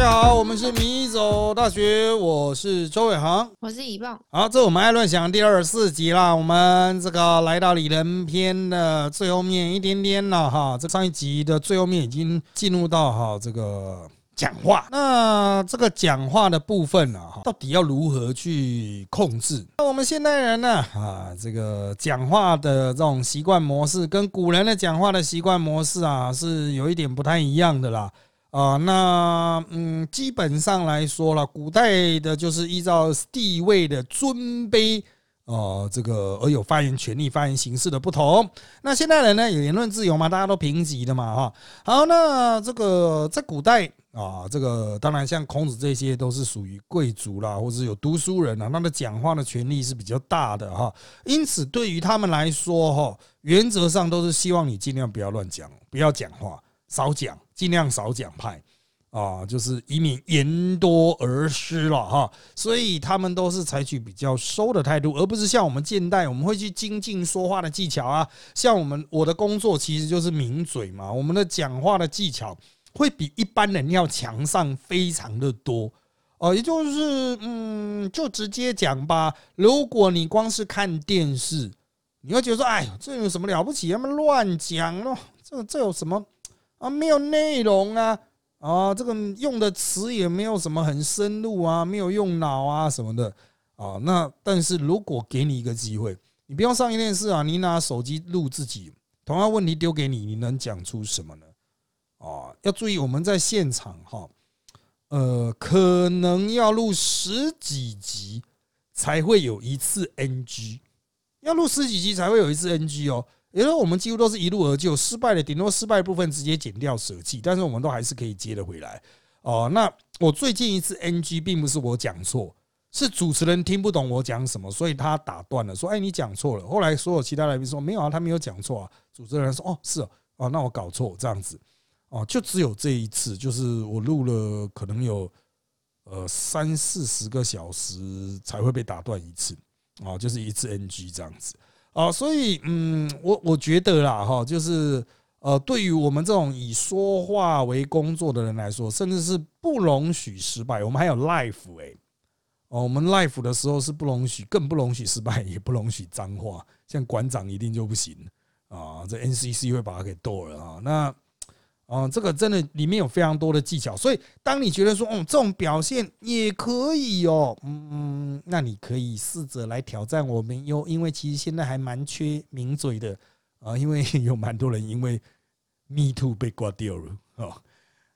家好，我们是迷走大学，我是周伟航。我是乙棒，好，这我们爱乱想第二十四集啦，我们这个来到李仁篇的最后面一点点了哈，这上一集的最后面已经进入到哈这个讲话，那这个讲话的部分呢，哈，到底要如何去控制？那我们现代人呢，啊，这个讲话的这种习惯模式跟古人的讲话的习惯模式啊，是有一点不太一样的啦。啊，那嗯，基本上来说了，古代的就是依照地位的尊卑，哦，这个而有发言权利、发言形式的不同。那现代人呢，有言论自由嘛，大家都平级的嘛，哈。好，那这个在古代啊，这个当然像孔子这些都是属于贵族啦，或者有读书人啊，他的讲话的权利是比较大的哈。因此，对于他们来说，哈，原则上都是希望你尽量不要乱讲，不要讲话。少讲，尽量少讲派啊，就是以免言多而失了哈。所以他们都是采取比较收的态度，而不是像我们现代，我们会去精进说话的技巧啊。像我们我的工作其实就是抿嘴嘛，我们的讲话的技巧会比一般人要强上非常的多哦。也就是嗯，就直接讲吧。如果你光是看电视，你会觉得说，哎，这有什么了不起？他们乱讲咯，这这有什么？啊，没有内容啊，啊，这个用的词也没有什么很深入啊，没有用脑啊什么的啊。那但是如果给你一个机会，你不用上一件事啊，你拿手机录自己，同样问题丢给你，你能讲出什么呢？啊，要注意我们在现场哈，呃，可能要录十几集才会有一次 NG，要录十几集才会有一次 NG 哦。也就是我们几乎都是一路而就，失败的顶多失败部分直接剪掉舍弃，但是我们都还是可以接得回来哦。那我最近一次 NG 并不是我讲错，是主持人听不懂我讲什么，所以他打断了，说：“哎，你讲错了。”后来所有其他来宾说：“没有啊，他没有讲错啊。”主持人说：“哦，是哦，哦，那我搞错这样子哦。”就只有这一次，就是我录了可能有呃三四十个小时才会被打断一次啊，就是一次 NG 这样子。啊，所以嗯，我我觉得啦，哈，就是呃，对于我们这种以说话为工作的人来说，甚至是不容许失败。我们还有 life 哎，哦，我们 life 的时候是不容许，更不容许失败，也不容许脏话，像馆长一定就不行啊，这 NCC 会把他给剁了啊，那。哦，这个真的里面有非常多的技巧，所以当你觉得说，哦，这种表现也可以哦，嗯，那你可以试着来挑战我们哟，因为其实现在还蛮缺名嘴的啊，因为 有蛮多人因为 Me Too 被挂掉了哦。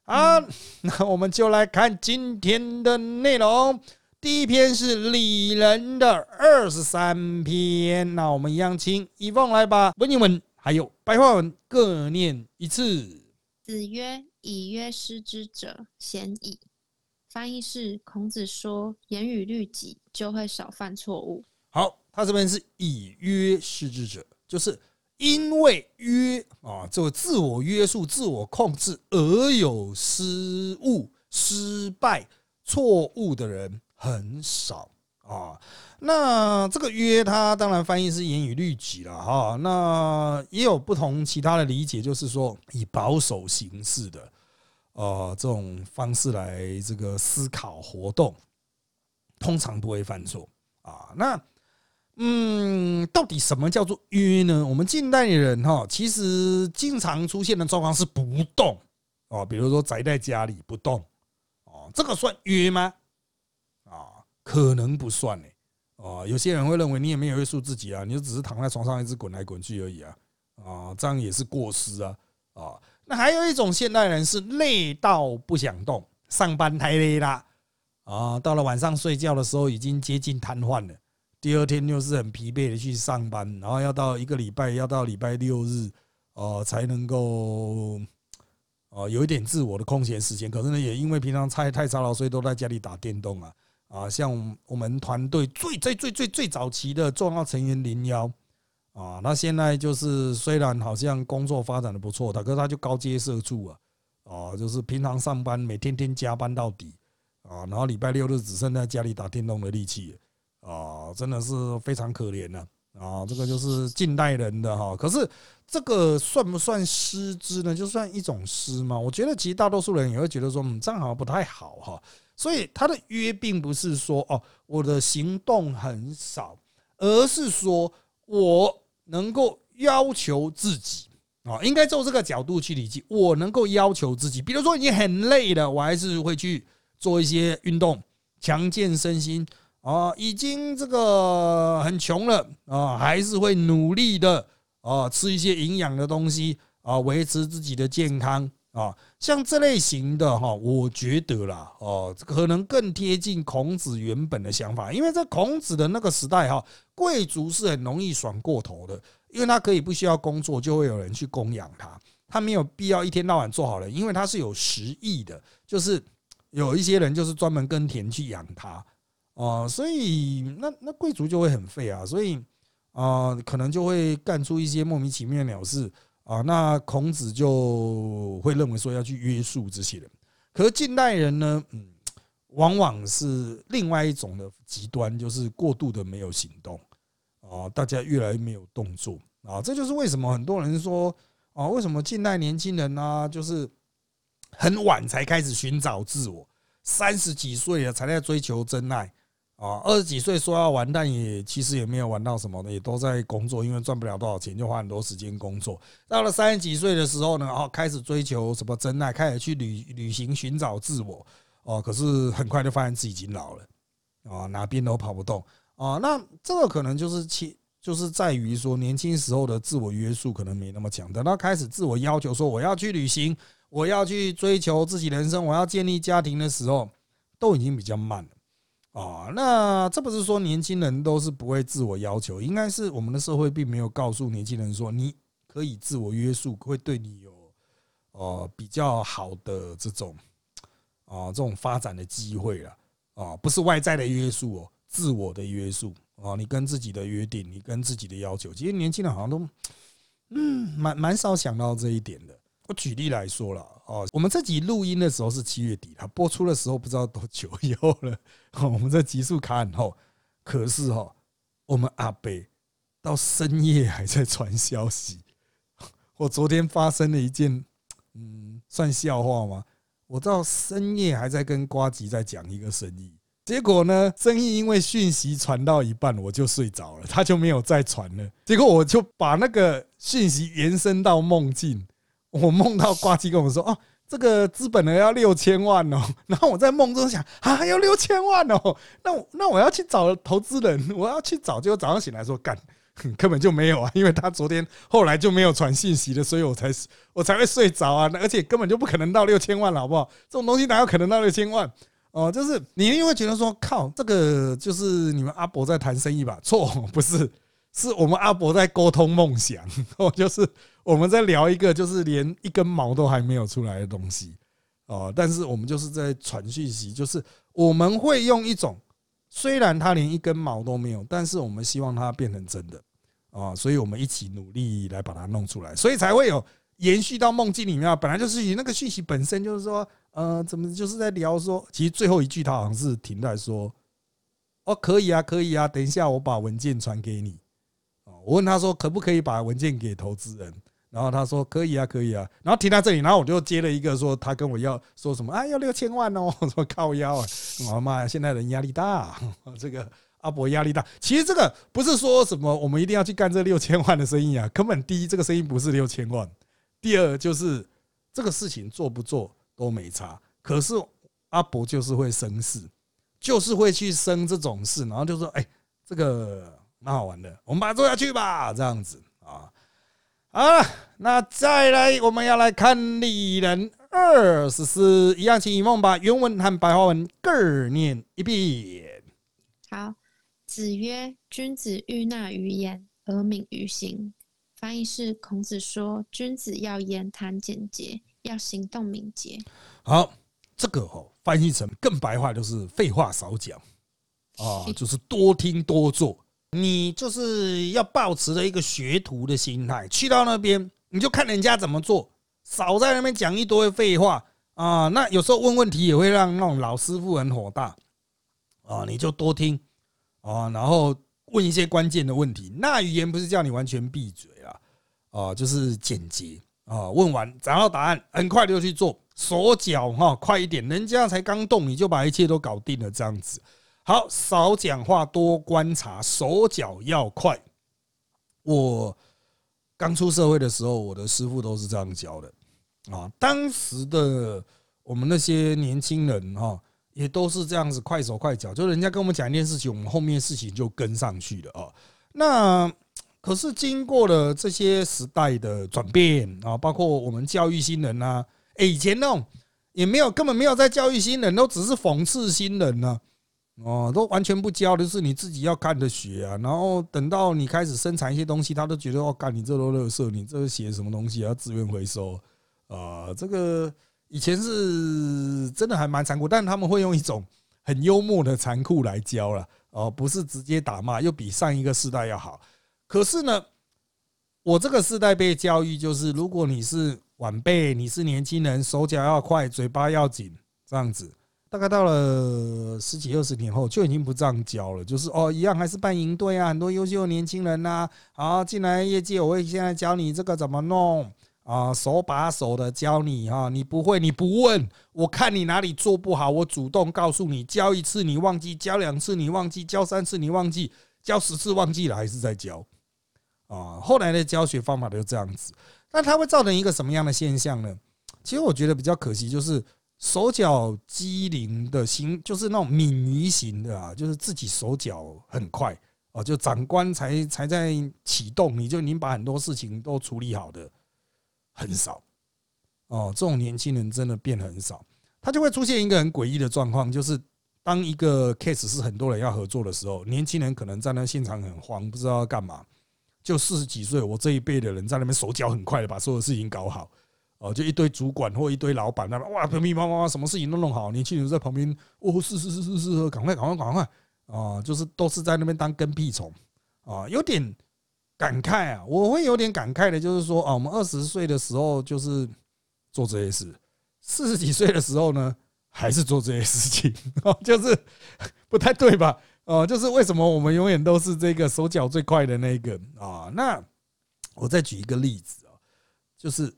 好，那我们就来看今天的内容，第一篇是李仁的二十三篇，那我们一样请一凤来把文言文还有白话文各念一次。子曰：“以约失之者，鲜矣。”翻译是：孔子说，严于律己，就会少犯错误。好，他这边是以约失之者，就是因为约啊，这个自我约束、自我控制而有失误、失败、错误的人很少。啊，那这个约，它当然翻译是严以律己了哈。那也有不同其他的理解，就是说以保守形式的，呃，这种方式来这个思考活动，通常不会犯错啊。那嗯，到底什么叫做约呢？我们近代的人哈，其实经常出现的状况是不动哦，比如说宅在家里不动哦，这个算约吗？可能不算呢，哦，有些人会认为你也没有约束自己啊，你就只是躺在床上一直滚来滚去而已啊，啊，这样也是过失啊，啊，那还有一种现代人是累到不想动，上班太累啦，啊，到了晚上睡觉的时候已经接近瘫痪了，第二天又是很疲惫的去上班，然后要到一个礼拜要到礼拜六日哦才能够哦有一点自我的空闲时间，可是呢也因为平常太太操劳，所以都在家里打电动啊。啊，像我们团队最最最最最早期的重要成员零幺啊，那现在就是虽然好像工作发展的不错，可是他就高阶社畜啊，啊，就是平常上班每天天加班到底啊，然后礼拜六日只剩在家里打电动的力气啊，真的是非常可怜呐啊，这个就是近代人的哈。可是这个算不算失之呢？就算一种失嘛？我觉得其实大多数人也会觉得说，嗯，这样好像不太好哈。所以他的约并不是说哦，我的行动很少，而是说我能够要求自己啊，应该从这个角度去理解，我能够要求自己。比如说你很累了，我还是会去做一些运动，强健身心啊。已经这个很穷了啊，还是会努力的啊，吃一些营养的东西啊，维持自己的健康。啊，像这类型的哈，我觉得啦，哦，可能更贴近孔子原本的想法，因为在孔子的那个时代哈，贵族是很容易爽过头的，因为他可以不需要工作，就会有人去供养他，他没有必要一天到晚做好人，因为他是有实意的，就是有一些人就是专门耕田去养他，哦，所以那那贵族就会很废啊，所以啊，可能就会干出一些莫名其妙的鸟事。啊，那孔子就会认为说要去约束这些人，可是近代人呢，嗯，往往是另外一种的极端，就是过度的没有行动啊，大家越来越没有动作啊，这就是为什么很多人说啊，为什么近代年轻人呢，就是很晚才开始寻找自我，三十几岁了才在追求真爱。啊，二十几岁说要玩，但也其实也没有玩到什么的，也都在工作，因为赚不了多少钱，就花很多时间工作。到了三十几岁的时候呢，哦，开始追求什么真爱，开始去旅旅行寻找自我。哦，可是很快就发现自己已经老了，啊，哪边都跑不动。啊，那这个可能就是其就是在于说，年轻时候的自我约束可能没那么强，等到开始自我要求说我要去旅行，我要去追求自己人生，我要建立家庭的时候，都已经比较慢了。啊，那这不是说年轻人都是不会自我要求，应该是我们的社会并没有告诉年轻人说你可以自我约束，会对你有呃比较好的这种啊这种发展的机会了啊，不是外在的约束哦，自我的约束啊，你跟自己的约定，你跟自己的要求，其实年轻人好像都嗯蛮蛮少想到这一点的。我举例来说了哦，我们这集录音的时候是七月底，它播出的时候不知道多久以后了。我们这集数卡很厚，可是哈，我们阿北到深夜还在传消息。我昨天发生了一件，嗯，算笑话吗？我到深夜还在跟瓜吉在讲一个生意，结果呢，生意因为讯息传到一半我就睡着了，他就没有再传了。结果我就把那个讯息延伸到梦境。我梦到挂机跟我说：“哦，这个资本呢要六千万哦。”然后我在梦中想：“啊，要六千万哦，那我那我要去找投资人，我要去找。”结果早上醒来说：“干，根本就没有啊，因为他昨天后来就没有传信息了，所以我才我才会睡着啊。而且根本就不可能到六千万了，好不好？这种东西哪有可能到六千万？哦，就是你因为觉得说靠，这个就是你们阿伯在谈生意吧？错，不是，是我们阿伯在沟通梦想，哦，就是。”我们在聊一个就是连一根毛都还没有出来的东西哦，但是我们就是在传讯息，就是我们会用一种虽然它连一根毛都没有，但是我们希望它变成真的啊，所以我们一起努力来把它弄出来，所以才会有延续到梦境里面。本来就是以那个讯息本身就是说，呃，怎么就是在聊说，其实最后一句他好像是停在说，哦，可以啊，可以啊，等一下我把文件传给你哦，我问他说可不可以把文件给投资人。然后他说可以啊，可以啊。然后停在这里，然后我就接了一个说他跟我要说什么啊，要六千万哦。我说靠腰啊，我妈呀，现在人压力大，这个阿伯压力大。其实这个不是说什么我们一定要去干这六千万的生意啊，根本第一这个生意不是六千万，第二就是这个事情做不做都没差。可是阿伯就是会生事，就是会去生这种事，然后就说哎，这个蛮好玩的，我们把它做下去吧，这样子啊。啊，那再来，我们要来看《丽人二十四》，一样情一梦把原文和白话文各念一遍。好，子曰：“君子欲纳于言而敏于行。”翻译是：孔子说，君子要言谈简洁，要行动敏捷。好，这个哦，翻译成更白话就是废话少讲啊，就是多听多做。你就是要保持着一个学徒的心态，去到那边你就看人家怎么做，少在那边讲一堆废话啊！那有时候问问题也会让那种老师傅很火大啊！你就多听啊，然后问一些关键的问题。那语言不是叫你完全闭嘴啊，啊，就是简洁啊。问完找到答案，很快就去做，手脚哈快一点，人家才刚动你就把一切都搞定了，这样子。好，少讲话，多观察，手脚要快。我刚出社会的时候，我的师傅都是这样教的啊。当时的我们那些年轻人哈。也都是这样子快手快脚，就人家跟我们讲一件事情，我们后面事情就跟上去了啊。那可是经过了这些时代的转变啊，包括我们教育新人啊，以前那种也没有，根本没有在教育新人，都只是讽刺新人呢。哦，都完全不教的是你自己要看的学啊。然后等到你开始生产一些东西，他都觉得哦，干你这都垃圾，你这写什么东西要资源回收啊？这个。以前是真的还蛮残酷，但他们会用一种很幽默的残酷来教了哦，不是直接打骂，又比上一个世代要好。可是呢，我这个世代被教育就是，如果你是晚辈，你是年轻人，手脚要快，嘴巴要紧，这样子。大概到了十几二十年后，就已经不这样教了，就是哦，一样还是办营队啊，很多优秀的年轻人呐，好进来业界，我会现在教你这个怎么弄。啊，手把手的教你哈，你不会你不问，我看你哪里做不好，我主动告诉你，教一次你忘记，教两次你忘记，教三次你忘记，教十次忘记了还是在教啊。后来的教学方法都这样子，那它会造成一个什么样的现象呢？其实我觉得比较可惜，就是手脚机灵的型，就是那种敏于型的啊，就是自己手脚很快啊，就长官才才在启动，你就已经把很多事情都处理好的。很少哦，这种年轻人真的变很少，他就会出现一个很诡异的状况，就是当一个 case 是很多人要合作的时候，年轻人可能站在现场很慌，不知道要干嘛。就四十几岁，我这一辈的人在那边手脚很快的把所有事情搞好，哦，就一堆主管或一堆老板那边哇，乒乒乓乓，什么事情都弄好，年轻人在旁边，哦，是是是是是，赶快赶快赶快啊，就是都是在那边当跟屁虫啊，有点。感慨啊，我会有点感慨的，就是说啊，我们二十岁的时候就是做这些事，四十几岁的时候呢，还是做这些事情，就是不太对吧？哦，就是为什么我们永远都是这个手脚最快的那个啊？那我再举一个例子啊，就是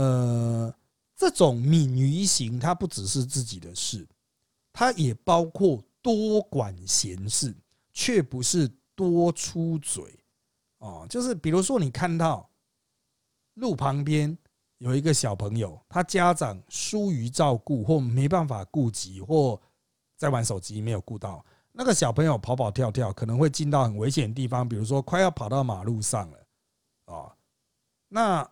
呃，这种敏于行，它不只是自己的事，它也包括多管闲事，却不是多出嘴。哦，就是比如说，你看到路旁边有一个小朋友，他家长疏于照顾，或没办法顾及，或在玩手机没有顾到那个小朋友跑跑跳跳，可能会进到很危险的地方，比如说快要跑到马路上了啊。那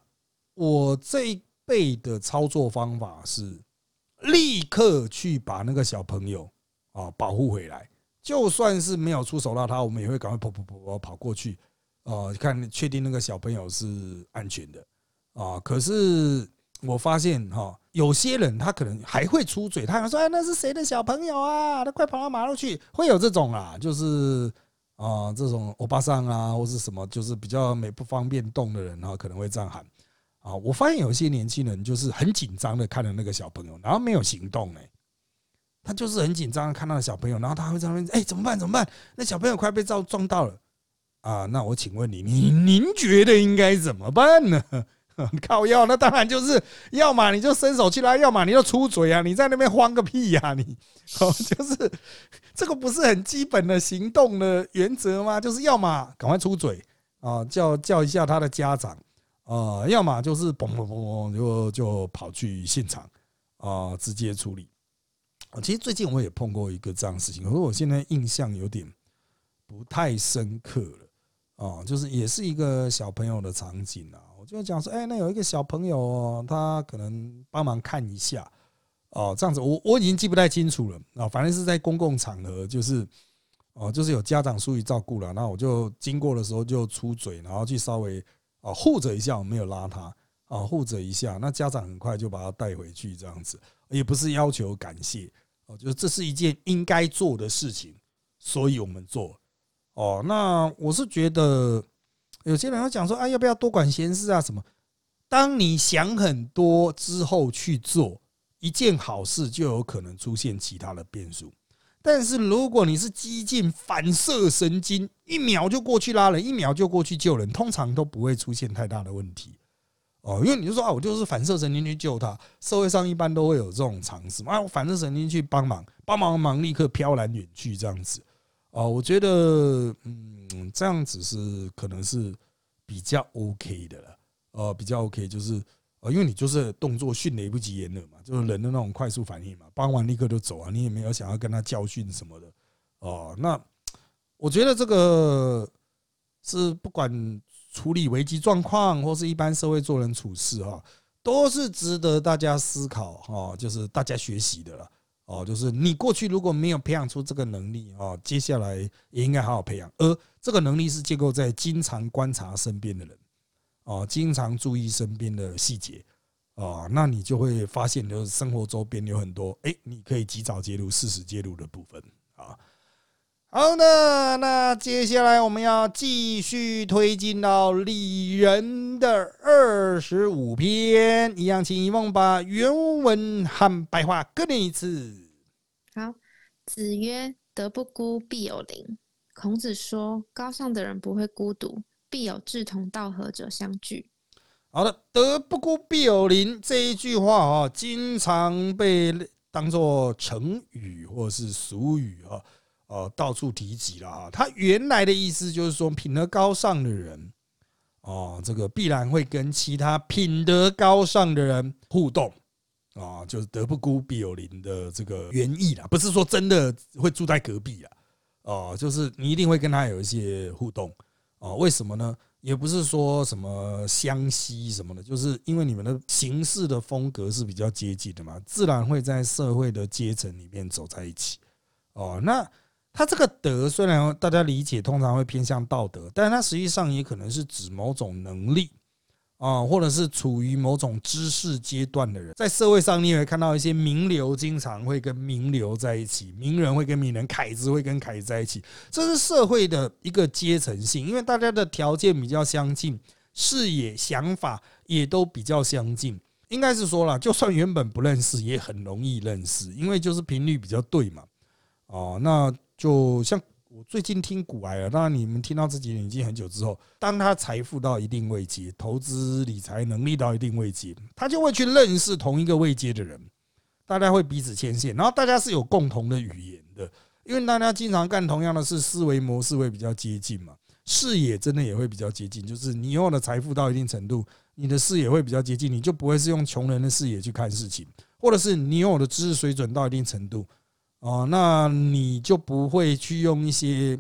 我这一辈的操作方法是立刻去把那个小朋友啊保护回来，就算是没有出手到他，我们也会赶快跑跑跑跑跑过去。哦，看确定那个小朋友是安全的啊！可是我发现哈，有些人他可能还会出嘴，他想说：“哎，那是谁的小朋友啊？他快跑到马路去！”会有这种啊，就是啊，这种欧巴桑啊，或是什么，就是比较没不方便动的人啊，可能会这样喊啊。我发现有些年轻人就是很紧张的看着那个小朋友，然后没有行动哎，他就是很紧张的看到小朋友，然后他会在那边：“哎，怎么办？怎么办？那小朋友快被撞撞到了。”啊，那我请问你，你您觉得应该怎么办呢？靠药，那当然就是要么你就伸手去拉，要么你就出嘴啊！你在那边慌个屁呀！你哦，就是这个不是很基本的行动的原则吗？就是要么赶快出嘴啊，叫叫一下他的家长啊，要么就是嘣嘣嘣就就跑去现场啊，直接处理。其实最近我也碰过一个这样的事情，可是我现在印象有点不太深刻了。啊，就是也是一个小朋友的场景啊，我就讲说，哎，那有一个小朋友，他可能帮忙看一下，哦，这样子，我我已经记不太清楚了啊，反正是在公共场合，就是哦，就是有家长疏于照顾了，那我就经过的时候就出嘴，然后去稍微啊护着一下，我没有拉他啊护着一下，那家长很快就把他带回去，这样子，也不是要求感谢，哦，就是这是一件应该做的事情，所以我们做。哦，那我是觉得有些人会讲说，啊，要不要多管闲事啊？什么？当你想很多之后去做一件好事，就有可能出现其他的变数。但是如果你是激进反射神经，一秒就过去拉人，一秒就过去救人，通常都不会出现太大的问题。哦，因为你就说啊，我就是反射神经去救他，社会上一般都会有这种尝试啊，我反射神经去帮忙，帮忙忙立刻飘然远去这样子。哦，我觉得嗯，这样子是可能是比较 OK 的了。哦，比较 OK 就是呃，因为你就是动作迅雷不及掩耳嘛，就是人的那种快速反应嘛，帮完立刻就走啊，你也没有想要跟他教训什么的。哦，那我觉得这个是不管。处理危机状况，或是一般社会做人处事，哈，都是值得大家思考，哈，就是大家学习的了，哦，就是你过去如果没有培养出这个能力，哦，接下来也应该好好培养。而这个能力是建构在经常观察身边的人，哦，经常注意身边的细节，哦，那你就会发现，就是生活周边有很多，哎，你可以及早介入、适时介入的部分，啊。好的，那接下来我们要继续推进到李仁的二十五篇，一样，请一梦把原文和白话各念一次。好，子曰：“德不孤，必有邻。”孔子说：“高尚的人不会孤独，必有志同道合者相聚。”好的，“德不孤，必有邻”这一句话啊，经常被当做成语或是俗语啊。呃，到处提及了啊。他原来的意思就是说，品德高尚的人，哦，这个必然会跟其他品德高尚的人互动啊，就是德不孤，必有邻的这个原意啦，不是说真的会住在隔壁啊，哦，就是你一定会跟他有一些互动哦。为什么呢？也不是说什么相吸什么的，就是因为你们的行事的风格是比较接近的嘛，自然会在社会的阶层里面走在一起哦。那他这个德虽然大家理解通常会偏向道德，但是它实际上也可能是指某种能力啊，或者是处于某种知识阶段的人。在社会上，你也会看到一些名流经常会跟名流在一起，名人会跟名人，凯子会跟凯子在一起，这是社会的一个阶层性，因为大家的条件比较相近，视野、想法也都比较相近。应该是说了，就算原本不认识，也很容易认识，因为就是频率比较对嘛。哦，那。就像最近听古埃了，当然你们听到这几年已经很久之后，当他财富到一定位阶，投资理财能力到一定位阶，他就会去认识同一个位阶的人，大家会彼此牵线，然后大家是有共同的语言的，因为大家经常干同样的事，思维模式会比较接近嘛，视野真的也会比较接近，就是你拥有的财富到一定程度，你的视野会比较接近，你就不会是用穷人的视野去看事情，或者是你拥有的知识水准到一定程度。哦，那你就不会去用一些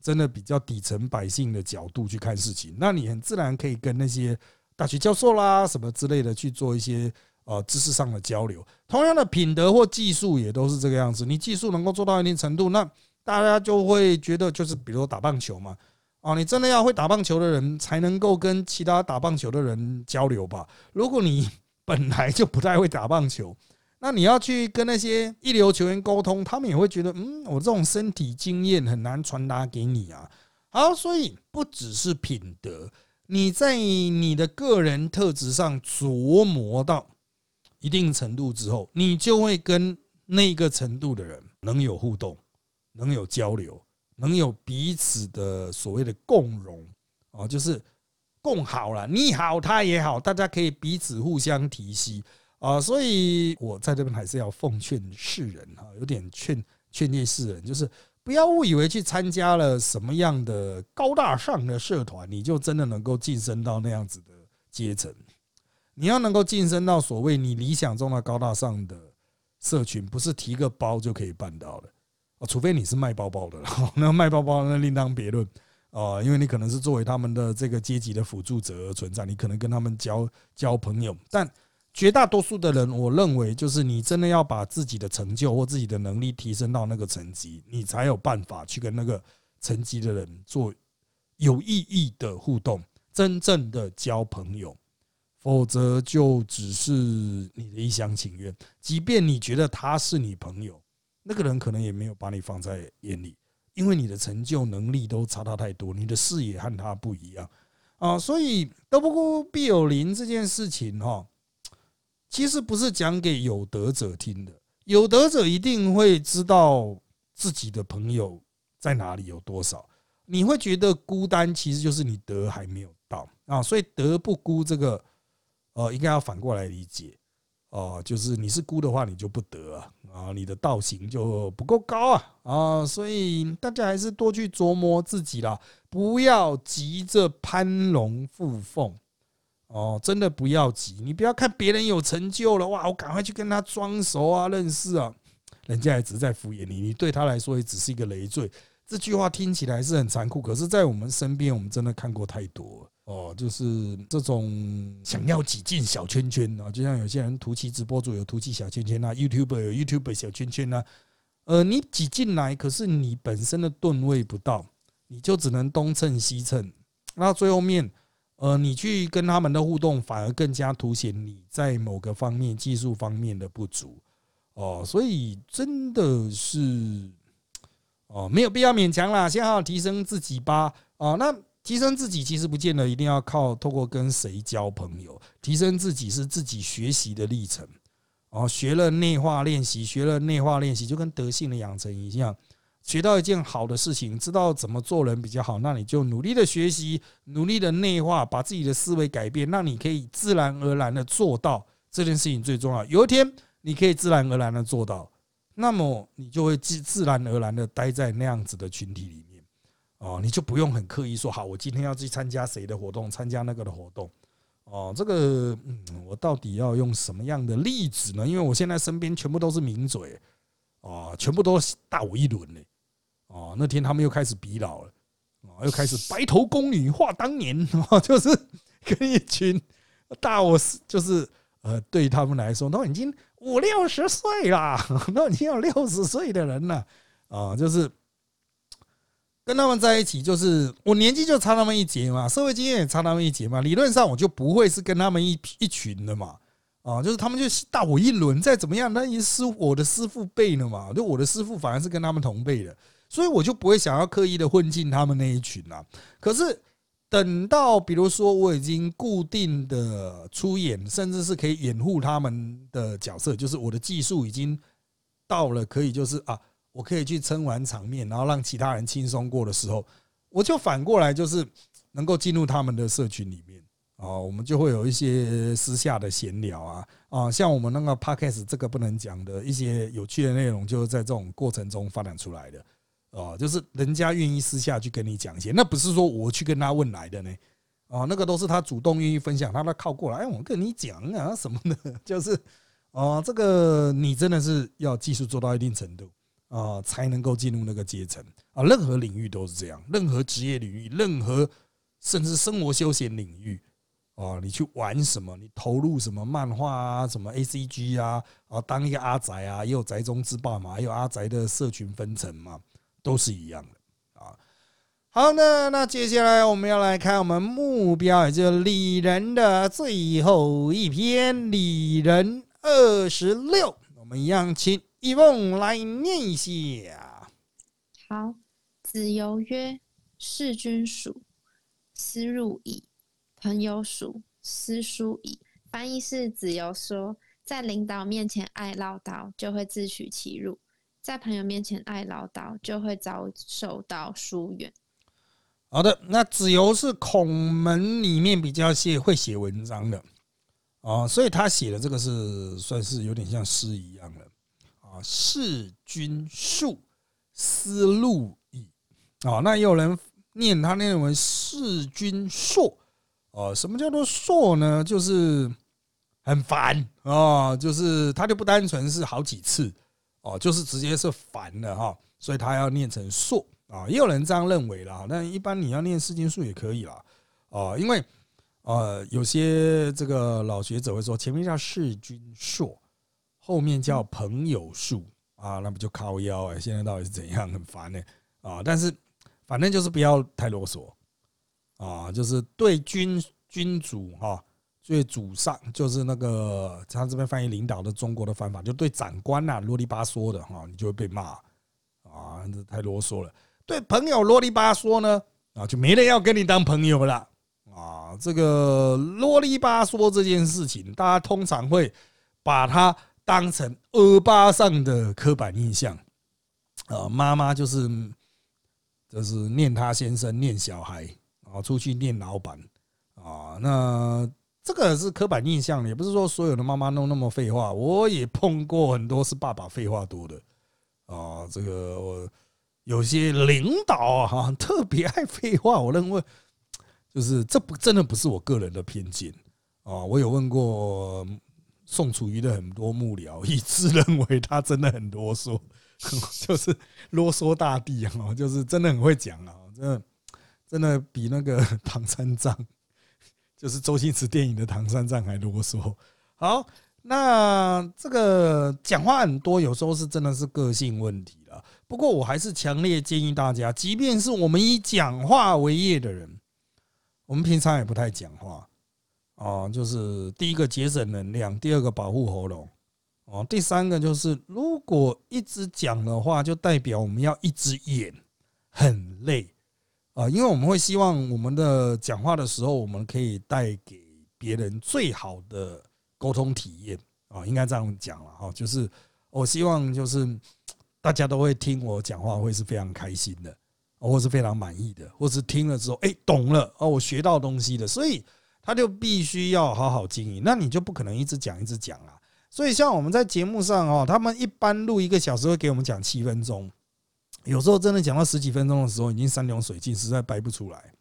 真的比较底层百姓的角度去看事情，那你很自然可以跟那些大学教授啦什么之类的去做一些呃知识上的交流。同样的品德或技术也都是这个样子，你技术能够做到一定程度，那大家就会觉得就是比如说打棒球嘛，哦，你真的要会打棒球的人才能够跟其他打棒球的人交流吧？如果你 本来就不太会打棒球。那你要去跟那些一流球员沟通，他们也会觉得，嗯，我这种身体经验很难传达给你啊。好，所以不只是品德，你在你的个人特质上琢磨到一定程度之后，你就会跟那个程度的人能有互动，能有交流，能有彼此的所谓的共荣啊，就是共好了，你好，他也好，大家可以彼此互相提携。啊，所以我在这边还是要奉劝世人哈，有点劝劝诫世人，就是不要误以为去参加了什么样的高大上的社团，你就真的能够晋升到那样子的阶层。你要能够晋升到所谓你理想中的高大上的社群，不是提个包就可以办到的啊，除非你是卖包包的，那卖包包那另当别论啊，因为你可能是作为他们的这个阶级的辅助者而存在，你可能跟他们交交朋友，但。绝大多数的人，我认为就是你真的要把自己的成就或自己的能力提升到那个层级，你才有办法去跟那个层级的人做有意义的互动，真正的交朋友。否则就只是你的一厢情愿。即便你觉得他是你朋友，那个人可能也没有把你放在眼里，因为你的成就能力都差他太多，你的视野和他不一样啊。所以德不孤必有邻这件事情，哈。其实不是讲给有德者听的，有德者一定会知道自己的朋友在哪里有多少。你会觉得孤单，其实就是你德还没有到啊。所以德不孤这个，呃，应该要反过来理解哦，就是你是孤的话，你就不得啊，啊，你的道行就不够高啊啊。所以大家还是多去琢磨自己啦，不要急着攀龙附凤。哦，真的不要急，你不要看别人有成就了哇，我赶快去跟他装熟啊，认识啊，人家也只是在敷衍你，你对他来说也只是一个累赘。这句话听起来是很残酷，可是，在我们身边，我们真的看过太多哦，就是这种想要挤进小圈圈啊，就像有些人图奇直播主有图奇小圈圈啊，YouTube 有 YouTube 小圈圈啊，呃，你挤进来，可是你本身的吨位不到，你就只能东蹭西蹭，那最后面。呃，你去跟他们的互动，反而更加凸显你在某个方面技术方面的不足哦，所以真的是哦，没有必要勉强啦，先好好提升自己吧。哦，那提升自己其实不见得一定要靠透过跟谁交朋友，提升自己是自己学习的历程。哦，学了内化练习，学了内化练习，就跟德性的养成一样。学到一件好的事情，知道怎么做人比较好，那你就努力的学习，努力的内化，把自己的思维改变，那你可以自然而然的做到这件事情最重要。有一天你可以自然而然的做到，那么你就会自自然而然的待在那样子的群体里面哦，你就不用很刻意说好，我今天要去参加谁的活动，参加那个的活动哦。这个嗯，我到底要用什么样的例子呢？因为我现在身边全部都是名嘴啊，全部都大我一轮呢。哦，那天他们又开始比老了，哦，又开始白头宫女话当年，哦，就是跟一群大我就是呃，对他们来说都已经五六十岁啦，都已经有六十岁的人了，啊，就是跟他们在一起，就是我年纪就差那么一截嘛，社会经验也差那么一截嘛，理论上我就不会是跟他们一一群的嘛，啊，就是他们就大我一轮，再怎么样，那也是我的师父辈了嘛，就我的师父反而是跟他们同辈的。所以我就不会想要刻意的混进他们那一群啊。可是等到比如说我已经固定的出演，甚至是可以掩护他们的角色，就是我的技术已经到了可以就是啊，我可以去撑完场面，然后让其他人轻松过的时候，我就反过来就是能够进入他们的社群里面啊，我们就会有一些私下的闲聊啊啊，像我们那个 podcast 这个不能讲的一些有趣的内容，就是在这种过程中发展出来的。哦，就是人家愿意私下去跟你讲一些，那不是说我去跟他问来的呢。哦，那个都是他主动愿意分享，他都靠过来，哎，我跟你讲啊什么的，就是哦，这个你真的是要技术做到一定程度啊，才能够进入那个阶层啊。任何领域都是这样，任何职业领域，任何甚至生活休闲领域啊，你去玩什么，你投入什么漫画啊，什么 A C G 啊，啊，当一个阿宅啊，也有宅中之霸嘛，也有阿宅的社群分层嘛。都是一样的啊。好，那那接下来我们要来看我们目标，也就是李仁的最后一篇，李仁二十六。我们一样，请一梦来念一下。好，子游曰：“事君属，思入矣；朋友属，思疏矣。”翻译是子游说，在领导面前爱唠叨，就会自取其辱。在朋友面前爱唠叨，就会遭受到疏远。好的，那子由是孔门里面比较写会写文章的啊，所以他写的这个是算是有点像诗一样的啊。事君述，思路矣。啊，那也有人念他念为事君硕。哦，什么叫做硕呢？就是很烦啊，就是他就不单纯是好几次。哦，就是直接是反的哈，所以他要念成硕啊，也有人这样认为啦。那一般你要念四经数也可以啦，啊，因为呃有些这个老学者会说前面叫世君硕，后面叫朋友数啊，那不就靠腰哎？现在到底是怎样？很烦呢啊！但是反正就是不要太啰嗦啊，就是对君君主哈。对祖上就是那个他这边翻译领导的中国的方法，就对长官呐啰里吧嗦的哈，你就会被骂啊，这太啰嗦了。对朋友啰里吧嗦呢啊，就没人要跟你当朋友了啊。这个啰里吧嗦这件事情，大家通常会把它当成耳巴上的刻板印象呃，妈妈就是就是念他先生，念小孩啊，出去念老板啊。那这个是刻板印象，也不是说所有的妈妈都那么废话。我也碰过很多是爸爸废话多的啊。这个我有些领导啊，哈，特别爱废话。我认为就是这不真的不是我个人的偏见啊。我有问过宋楚瑜的很多幕僚，一致认为他真的很啰嗦。就是啰嗦大帝啊，就是真的很会讲啊，真的真的比那个唐三藏，就是周星驰电影的唐三藏还啰嗦。好，那这个讲话很多，有时候是真的是个性问题了。不过我还是强烈建议大家，即便是我们以讲话为业的人，我们平常也不太讲话啊。就是第一个节省能量，第二个保护喉咙。哦，第三个就是，如果一直讲的话，就代表我们要一直演，很累啊。因为我们会希望我们的讲话的时候，我们可以带给别人最好的沟通体验啊。应该这样讲了哈，就是我希望就是大家都会听我讲话，会是非常开心的，或是非常满意的，或是听了之后，哎，懂了哦，我学到东西的，所以他就必须要好好经营。那你就不可能一直讲一直讲啊。所以，像我们在节目上哦，他们一般录一个小时会给我们讲七分钟，有时候真的讲到十几分钟的时候，已经山穷水尽，实在掰不出来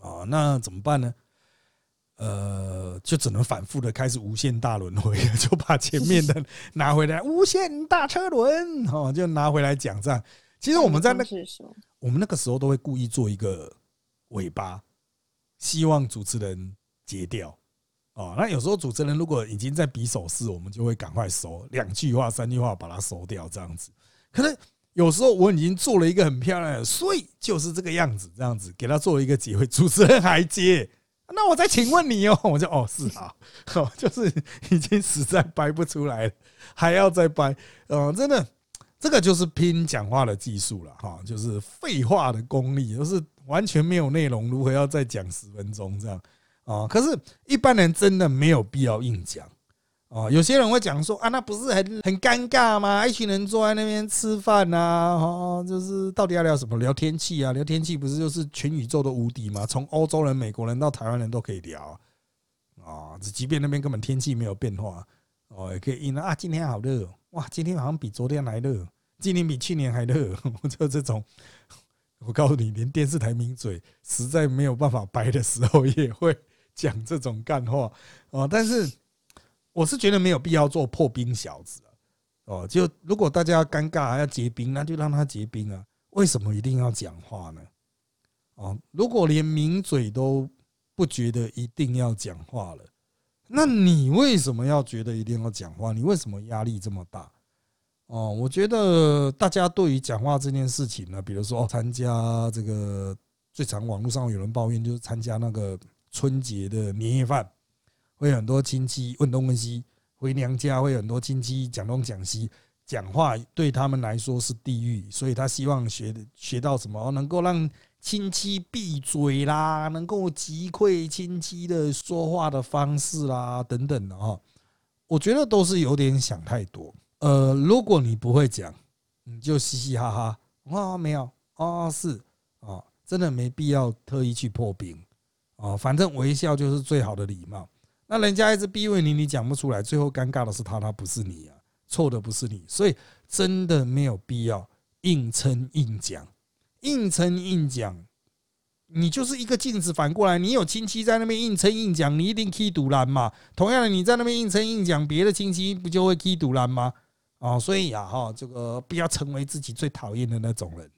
啊。那怎么办呢？呃，就只能反复的开始无限大轮回，就把前面的拿回来，无限大车轮哦，就拿回来讲这样。其实我们在那，我们那个时候都会故意做一个尾巴，希望主持人截掉。哦，那有时候主持人如果已经在比手势，我们就会赶快收两句话、三句话把它收掉，这样子。可能有时候我已经做了一个很漂亮的，所以就是这个样子，这样子给他做了一个结尾，主持人还接，那我再请问你哦，我就哦是啊，哦 就是已经实在掰不出来了，还要再掰，呃，真的这个就是拼讲话的技术了哈，就是废话的功力，就是完全没有内容，如何要再讲十分钟这样。啊，可是，一般人真的没有必要硬讲哦。有些人会讲说啊，那不是很很尴尬吗？一群人坐在那边吃饭呐，哦，就是到底要聊什么？聊天气啊？聊天气不是就是全宇宙的无敌吗？从欧洲人、美国人到台湾人都可以聊啊。即便那边根本天气没有变化，哦，也可以啊。今天好热哇，今天好像比昨天还热，今年比去年还热，就这种。我告诉你，连电视台名嘴实在没有办法掰的时候，也会。讲这种干话哦，但是我是觉得没有必要做破冰小子哦。就如果大家尴尬还要结冰，那就让他结冰啊。为什么一定要讲话呢？哦，如果连名嘴都不觉得一定要讲话了，那你为什么要觉得一定要讲话？你为什么压力这么大？哦，我觉得大家对于讲话这件事情呢，比如说参加这个最常网络上有人抱怨，就是参加那个。春节的年夜饭，会很多亲戚问东问西，回娘家会很多亲戚讲东讲西，讲话对他们来说是地狱，所以他希望学学到什么，能够让亲戚闭嘴啦，能够击溃亲戚的说话的方式啦，等等的哈。我觉得都是有点想太多。呃，如果你不会讲，你就嘻嘻哈哈啊，没有啊，是啊，真的没必要特意去破冰。哦，反正微笑就是最好的礼貌。那人家一直逼问你，你讲不出来，最后尴尬的是他，他不是你啊，错的不是你，所以真的没有必要硬撑硬讲，硬撑硬讲，你就是一个镜子，反过来，你有亲戚在那边硬撑硬讲，你一定踢堵拦嘛。同样的，你在那边硬撑硬讲，别的亲戚不就会踢堵拦吗？啊，所以呀，哈，这个不要成为自己最讨厌的那种人。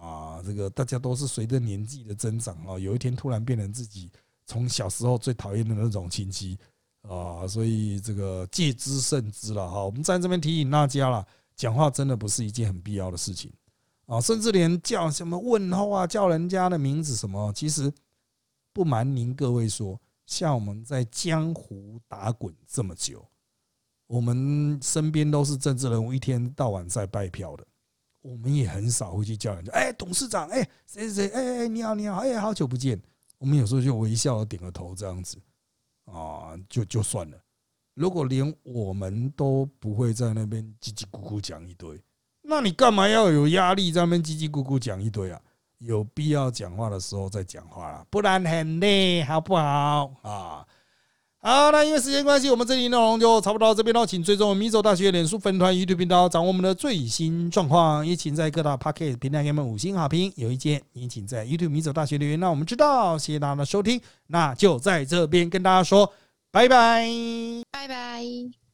啊，这个大家都是随着年纪的增长啊，有一天突然变成自己从小时候最讨厌的那种亲戚啊，所以这个戒之慎之了哈。我们在这边提醒大家了，讲话真的不是一件很必要的事情啊，甚至连叫什么问候啊，叫人家的名字什么，其实不瞒您各位说，像我们在江湖打滚这么久，我们身边都是政治人物，一天到晚在拜票的。我们也很少会去叫人家，哎，董事长，哎，谁谁谁，哎哎，你好，你好，哎，好久不见。我们有时候就微笑点个头，这样子啊，就就算了。如果连我们都不会在那边叽叽咕咕讲一堆，那你干嘛要有压力在那边叽叽咕咕讲一堆啊？有必要讲话的时候再讲话啦，不然很累，好不好啊？好，那因为时间关系，我们这期内容就差不多到这边了。请追踪米走大学脸书粉团、YouTube 频道，掌握我们的最新状况。也请在各大 Pocket 平台给我们五星好评。有意见也请在 YouTube 米走大学留言，让我们知道。谢谢大家的收听，那就在这边跟大家说拜拜。拜拜。